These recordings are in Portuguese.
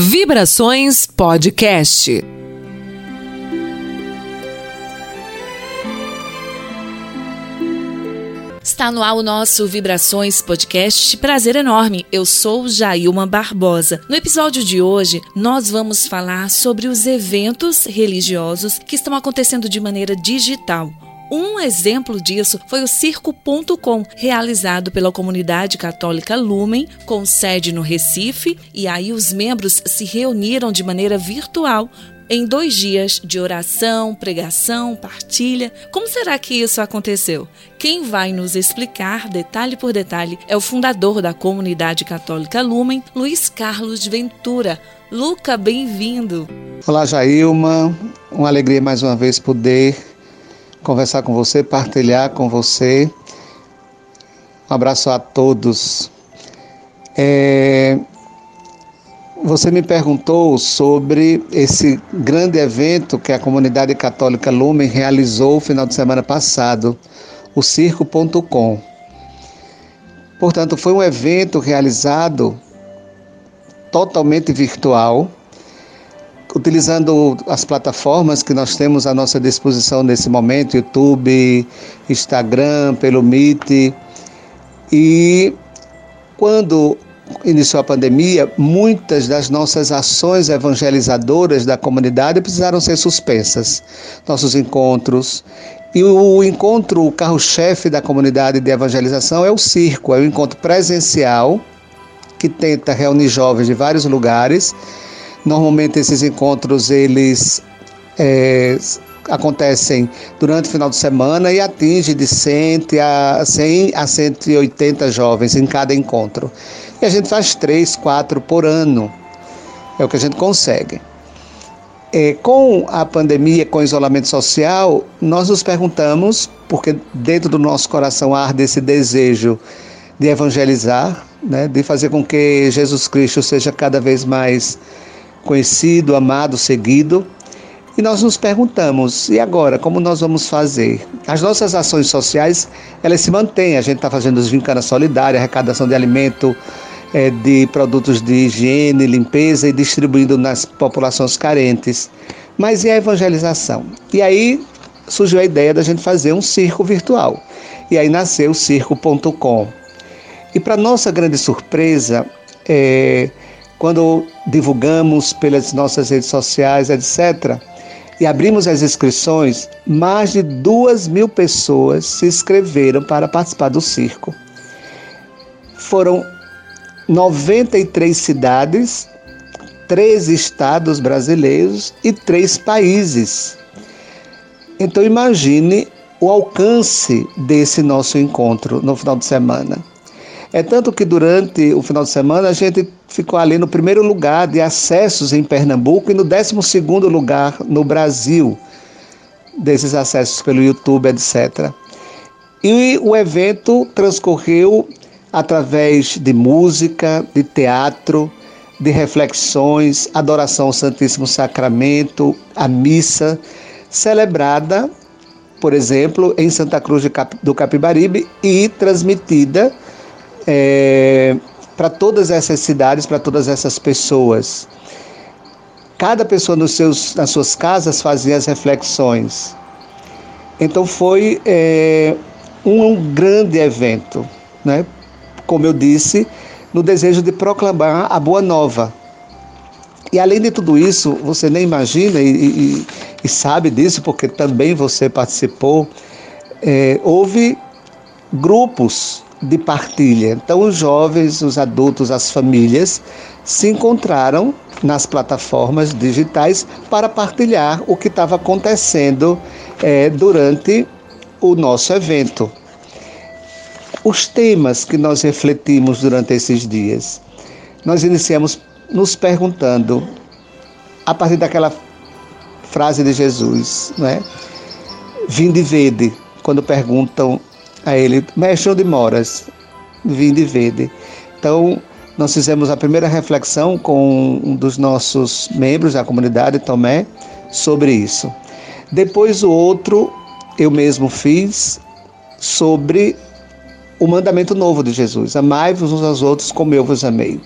Vibrações Podcast. Está no ar o nosso Vibrações Podcast. Prazer enorme. Eu sou Jailma Barbosa. No episódio de hoje, nós vamos falar sobre os eventos religiosos que estão acontecendo de maneira digital. Um exemplo disso foi o Circo.com, realizado pela comunidade católica Lumen, com sede no Recife, e aí os membros se reuniram de maneira virtual em dois dias de oração, pregação, partilha. Como será que isso aconteceu? Quem vai nos explicar detalhe por detalhe é o fundador da comunidade católica Lumen, Luiz Carlos Ventura. Luca, bem-vindo. Olá, Jailma. Uma alegria mais uma vez poder conversar com você, partilhar com você. Um abraço a todos. É, você me perguntou sobre esse grande evento que a comunidade católica Lumen realizou no final de semana passado, o Circo.com. Portanto, foi um evento realizado totalmente virtual, utilizando as plataformas que nós temos à nossa disposição nesse momento, YouTube, Instagram, pelo Meet. E quando iniciou a pandemia, muitas das nossas ações evangelizadoras da comunidade precisaram ser suspensas. Nossos encontros. E o encontro, o carro-chefe da comunidade de evangelização é o circo, é o encontro presencial que tenta reunir jovens de vários lugares Normalmente esses encontros eles é, acontecem durante o final de semana e atinge de 100 a, 100 a 180 jovens em cada encontro. E a gente faz três, quatro por ano. É o que a gente consegue. É, com a pandemia, com o isolamento social, nós nos perguntamos, porque dentro do nosso coração arde esse desejo de evangelizar, né, de fazer com que Jesus Cristo seja cada vez mais conhecido, amado, seguido. E nós nos perguntamos, e agora, como nós vamos fazer? As nossas ações sociais, elas se mantêm. A gente está fazendo os Vincana Solidária, arrecadação de alimento, é, de produtos de higiene, limpeza e distribuindo nas populações carentes. Mas e a evangelização? E aí surgiu a ideia da gente fazer um circo virtual. E aí nasceu o circo.com. E para nossa grande surpresa, é, quando divulgamos pelas nossas redes sociais, etc., e abrimos as inscrições, mais de duas mil pessoas se inscreveram para participar do circo. Foram 93 cidades, três estados brasileiros e três países. Então imagine o alcance desse nosso encontro no final de semana. É tanto que durante o final de semana a gente ficou ali no primeiro lugar de acessos em Pernambuco e no décimo segundo lugar no Brasil, desses acessos pelo YouTube, etc. E o evento transcorreu através de música, de teatro, de reflexões, adoração ao Santíssimo Sacramento, a missa, celebrada, por exemplo, em Santa Cruz do Capibaribe e transmitida é, para todas essas cidades, para todas essas pessoas. Cada pessoa nos seus, nas suas casas fazia as reflexões. Então foi é, um, grande evento, né? como eu disse, no desejo de proclamar a boa nova. E além de tudo isso, você nem imagina e, e, e sabe disso, porque também você participou, é, houve grupos de partilha. Então, os jovens, os adultos, as famílias se encontraram nas plataformas digitais para partilhar o que estava acontecendo é, durante o nosso evento. Os temas que nós refletimos durante esses dias, nós iniciamos nos perguntando, a partir daquela frase de Jesus, né? Vinde e vede, quando perguntam a ele, mestre onde moras? Vinde e vede. Então, nós fizemos a primeira reflexão com um dos nossos membros da comunidade, Tomé, sobre isso. Depois o outro eu mesmo fiz sobre o mandamento novo de Jesus: Amai-vos uns aos outros como eu vos amei.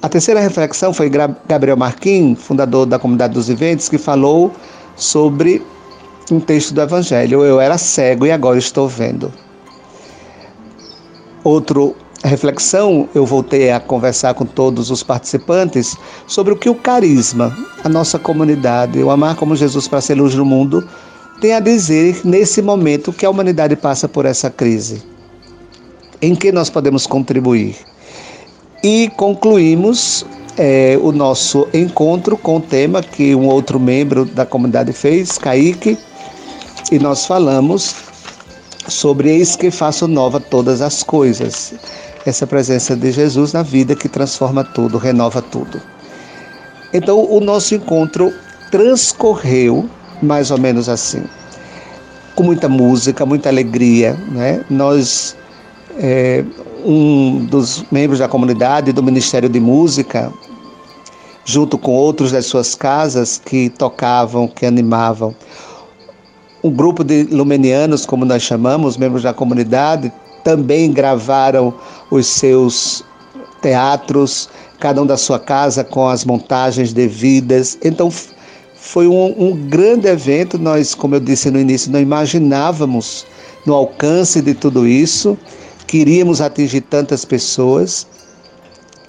A terceira reflexão foi Gabriel Marquim, fundador da Comunidade dos Viventes, que falou sobre um texto do Evangelho. Eu era cego e agora estou vendo. Outro reflexão, eu voltei a conversar com todos os participantes sobre o que o carisma, a nossa comunidade, o amar como Jesus para ser luz no mundo, tem a dizer nesse momento que a humanidade passa por essa crise. Em que nós podemos contribuir? E concluímos é, o nosso encontro com o tema que um outro membro da comunidade fez, Kaique, e nós falamos sobre eis que faço nova todas as coisas. Essa presença de Jesus na vida que transforma tudo, renova tudo. Então o nosso encontro transcorreu mais ou menos assim, com muita música, muita alegria, né? Nós é, um dos membros da comunidade do Ministério de Música, junto com outros das suas casas que tocavam, que animavam, um grupo de lumenianos, como nós chamamos, membros da comunidade, também gravaram os seus teatros, cada um da sua casa com as montagens devidas. Então foi um, um grande evento. Nós, como eu disse no início, não imaginávamos no alcance de tudo isso, queríamos atingir tantas pessoas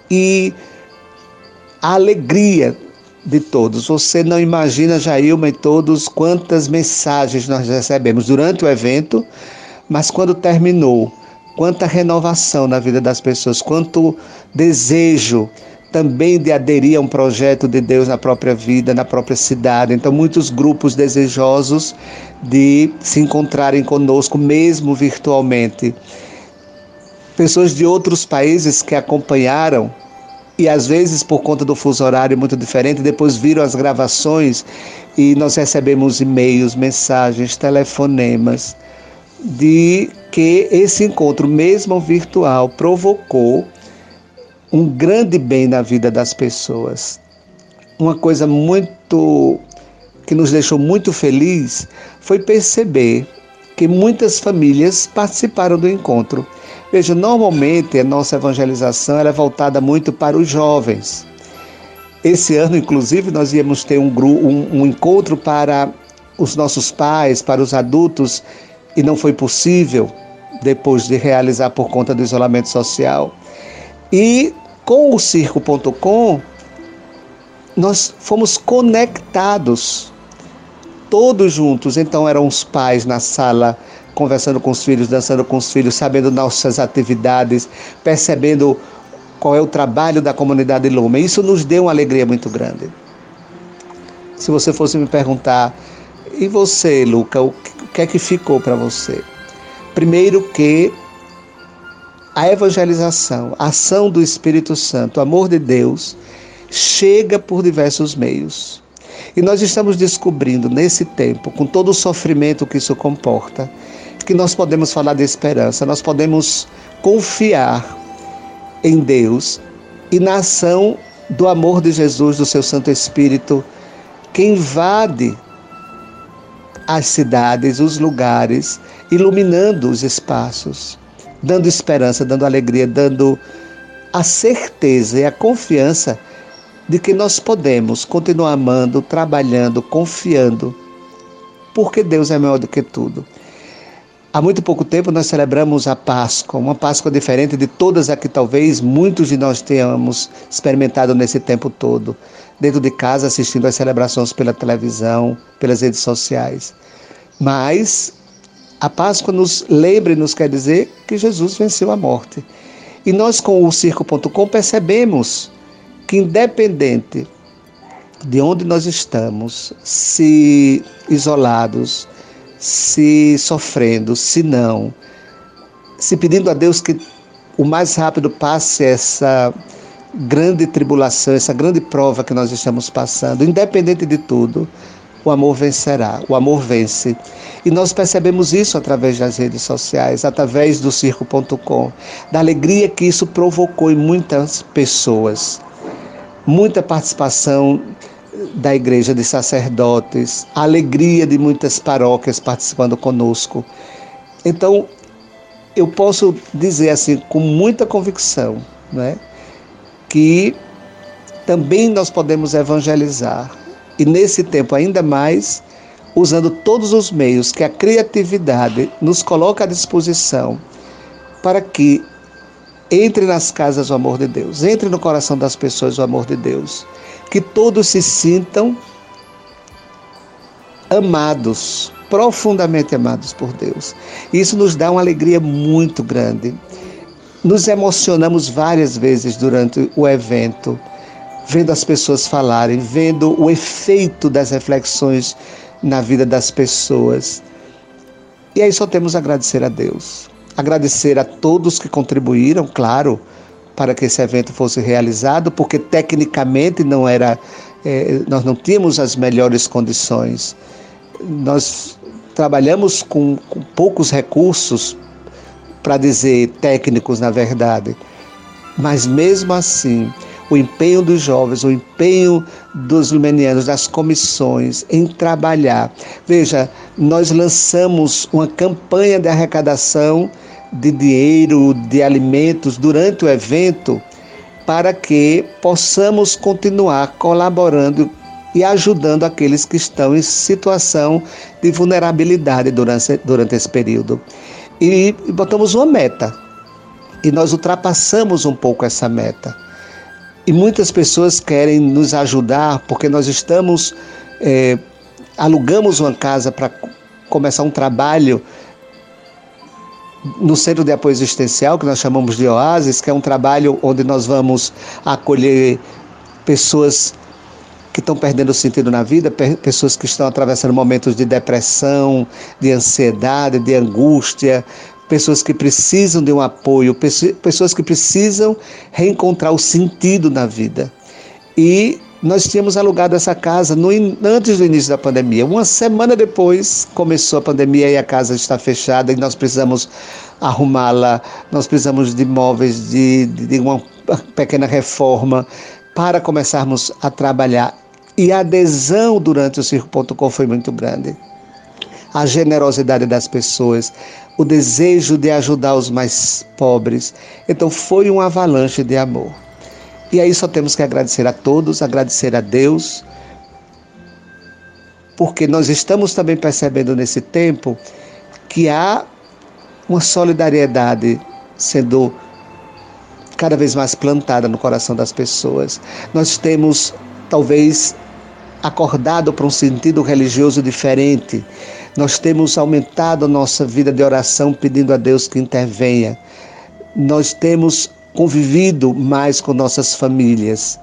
e a alegria de todos. Você não imagina, Jailma e todos, quantas mensagens nós recebemos durante o evento, mas quando terminou, quanta renovação na vida das pessoas, quanto desejo também de aderir a um projeto de Deus na própria vida, na própria cidade. Então, muitos grupos desejosos de se encontrarem conosco, mesmo virtualmente. Pessoas de outros países que acompanharam e às vezes por conta do fuso horário muito diferente, depois viram as gravações e nós recebemos e-mails, mensagens, telefonemas de que esse encontro, mesmo virtual, provocou um grande bem na vida das pessoas. Uma coisa muito que nos deixou muito feliz foi perceber que muitas famílias participaram do encontro Veja, normalmente a nossa evangelização é voltada muito para os jovens. Esse ano, inclusive, nós íamos ter um, um, um encontro para os nossos pais, para os adultos, e não foi possível depois de realizar por conta do isolamento social. E com o circo.com, nós fomos conectados, todos juntos. Então eram os pais na sala conversando com os filhos, dançando com os filhos, sabendo nossas atividades, percebendo qual é o trabalho da comunidade Lumen. Isso nos deu uma alegria muito grande. Se você fosse me perguntar, e você, Luca, o que é que ficou para você? Primeiro que a evangelização, a ação do Espírito Santo, o amor de Deus, chega por diversos meios. E nós estamos descobrindo nesse tempo, com todo o sofrimento que isso comporta, que nós podemos falar de esperança, nós podemos confiar em Deus e na ação do amor de Jesus, do seu Santo Espírito, que invade as cidades, os lugares, iluminando os espaços, dando esperança, dando alegria, dando a certeza e a confiança de que nós podemos continuar amando, trabalhando, confiando, porque Deus é maior do que tudo. Há muito pouco tempo nós celebramos a Páscoa, uma Páscoa diferente de todas as que talvez muitos de nós tenhamos experimentado nesse tempo todo, dentro de casa, assistindo às celebrações pela televisão, pelas redes sociais. Mas a Páscoa nos lembra e nos quer dizer que Jesus venceu a morte. E nós, com o circo.com, percebemos que, independente de onde nós estamos, se isolados, se sofrendo, se não, se pedindo a Deus que o mais rápido passe essa grande tribulação, essa grande prova que nós estamos passando, independente de tudo, o amor vencerá, o amor vence. E nós percebemos isso através das redes sociais, através do circo.com, da alegria que isso provocou em muitas pessoas. Muita participação da igreja de sacerdotes, a alegria de muitas paróquias participando conosco. Então, eu posso dizer assim com muita convicção, né, que também nós podemos evangelizar. E nesse tempo ainda mais, usando todos os meios que a criatividade nos coloca à disposição para que entre nas casas o amor de Deus, entre no coração das pessoas o amor de Deus, que todos se sintam amados, profundamente amados por Deus. Isso nos dá uma alegria muito grande. Nos emocionamos várias vezes durante o evento, vendo as pessoas falarem, vendo o efeito das reflexões na vida das pessoas. E aí só temos a agradecer a Deus. Agradecer a todos que contribuíram, claro, para que esse evento fosse realizado, porque tecnicamente não era, é, nós não tínhamos as melhores condições. Nós trabalhamos com, com poucos recursos, para dizer técnicos, na verdade. Mas mesmo assim, o empenho dos jovens, o empenho dos lumenianos, das comissões em trabalhar. Veja, nós lançamos uma campanha de arrecadação de dinheiro, de alimentos durante o evento para que possamos continuar colaborando e ajudando aqueles que estão em situação de vulnerabilidade durante, durante esse período. E, botamos uma meta. E nós ultrapassamos um pouco essa meta. E muitas pessoas querem nos ajudar porque nós estamos, é, alugamos uma casa para começar um trabalho no Centro de Apoio Existencial, que nós chamamos de Oasis, que é um trabalho onde nós vamos acolher pessoas que estão perdendo o sentido na vida, pessoas que estão atravessando momentos de depressão, de ansiedade, de angústia, pessoas que precisam de um apoio, pessoas que precisam reencontrar o sentido na vida. E nós tínhamos alugado essa casa no, antes do início da pandemia. Uma semana depois começou a pandemia e a casa está fechada e nós precisamos arrumá-la, nós precisamos de móveis, de, de uma pequena reforma para começarmos a trabalhar. E a adesão durante o Circo.com foi muito grande. A generosidade das pessoas, o desejo de ajudar os mais pobres. Então foi uma avalanche de amor. E aí só temos que agradecer a todos, agradecer a Deus, porque nós estamos também percebendo nesse tempo que há uma solidariedade sendo cada vez mais plantada no coração das pessoas. Nós temos talvez acordado para um sentido religioso diferente. Nós temos aumentado a nossa vida de oração pedindo a Deus que intervenha. Nós temos convivido mais com nossas famílias.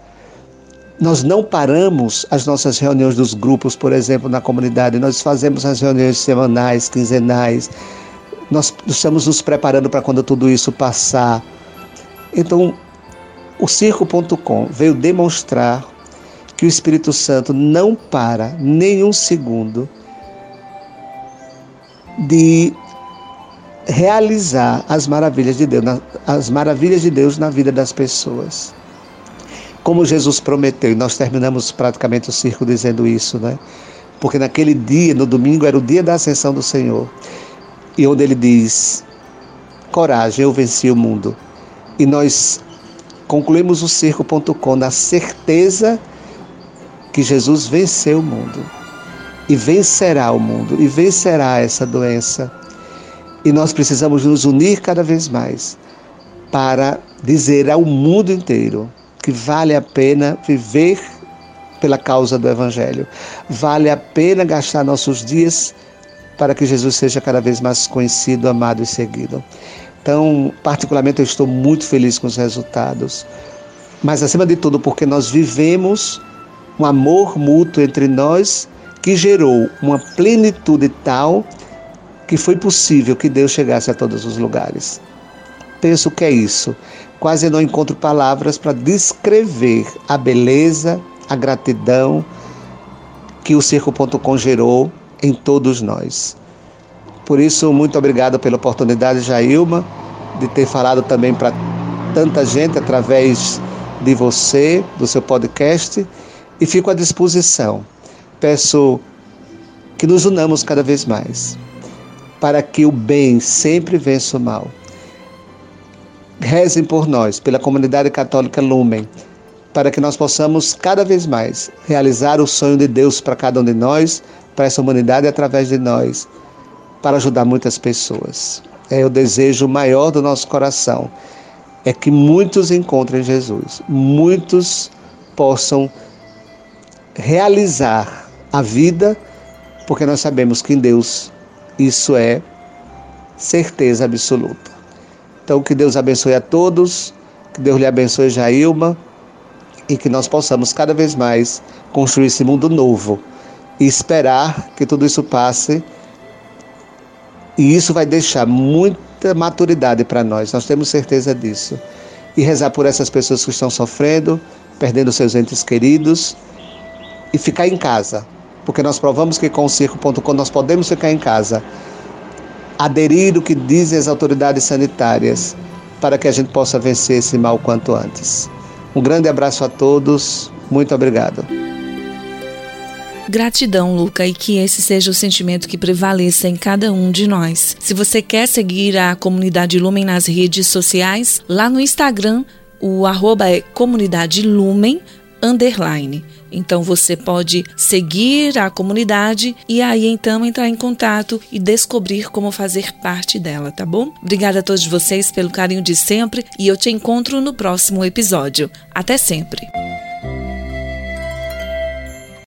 Nós não paramos as nossas reuniões dos grupos, por exemplo, na comunidade. Nós fazemos as reuniões semanais, quinzenais. Nós estamos nos preparando para quando tudo isso passar. Então, o circo.com veio demonstrar que o Espírito Santo não para nenhum segundo de realizar as maravilhas de Deus, as maravilhas de Deus na vida das pessoas. Como Jesus prometeu, e nós terminamos praticamente o circo dizendo isso, né? Porque naquele dia, no domingo, era o dia da ascensão do Senhor. E onde ele diz: Coragem, eu venci o mundo. E nós concluímos o circo.com na certeza que Jesus venceu o mundo e vencerá o mundo e vencerá essa doença. E nós precisamos nos unir cada vez mais para dizer ao mundo inteiro que vale a pena viver pela causa do Evangelho. Vale a pena gastar nossos dias para que Jesus seja cada vez mais conhecido, amado e seguido. Então, particularmente, eu estou muito feliz com os resultados. Mas, acima de tudo, porque nós vivemos um amor mútuo entre nós que gerou uma plenitude tal que foi possível que Deus chegasse a todos os lugares. Penso que é isso. Quase não encontro palavras para descrever a beleza, a gratidão que o Circo.com gerou em todos nós. Por isso, muito obrigado pela oportunidade, Jailma, de ter falado também para tanta gente através de você, do seu podcast e fico à disposição. Peço que nos unamos cada vez mais, para que o bem sempre vença o mal. Rezem por nós, pela comunidade católica Lumen, para que nós possamos cada vez mais realizar o sonho de Deus para cada um de nós, para essa humanidade através de nós, para ajudar muitas pessoas. É o desejo maior do nosso coração, é que muitos encontrem Jesus, muitos possam realizar a vida, porque nós sabemos que em Deus isso é certeza absoluta. Então, que Deus abençoe a todos, que Deus lhe abençoe, Jailma e que nós possamos cada vez mais construir esse mundo novo e esperar que tudo isso passe. E isso vai deixar muita maturidade para nós, nós temos certeza disso. E rezar por essas pessoas que estão sofrendo, perdendo seus entes queridos e ficar em casa, porque nós provamos que com o circo.com nós podemos ficar em casa. Aderir o que dizem as autoridades sanitárias para que a gente possa vencer esse mal quanto antes. Um grande abraço a todos. Muito obrigado. Gratidão, Luca, e que esse seja o sentimento que prevaleça em cada um de nós. Se você quer seguir a comunidade Lumen nas redes sociais, lá no Instagram, o arroba é comunidade Lumen underline. Então você pode seguir a comunidade e aí então entrar em contato e descobrir como fazer parte dela, tá bom? Obrigada a todos vocês pelo carinho de sempre e eu te encontro no próximo episódio. Até sempre.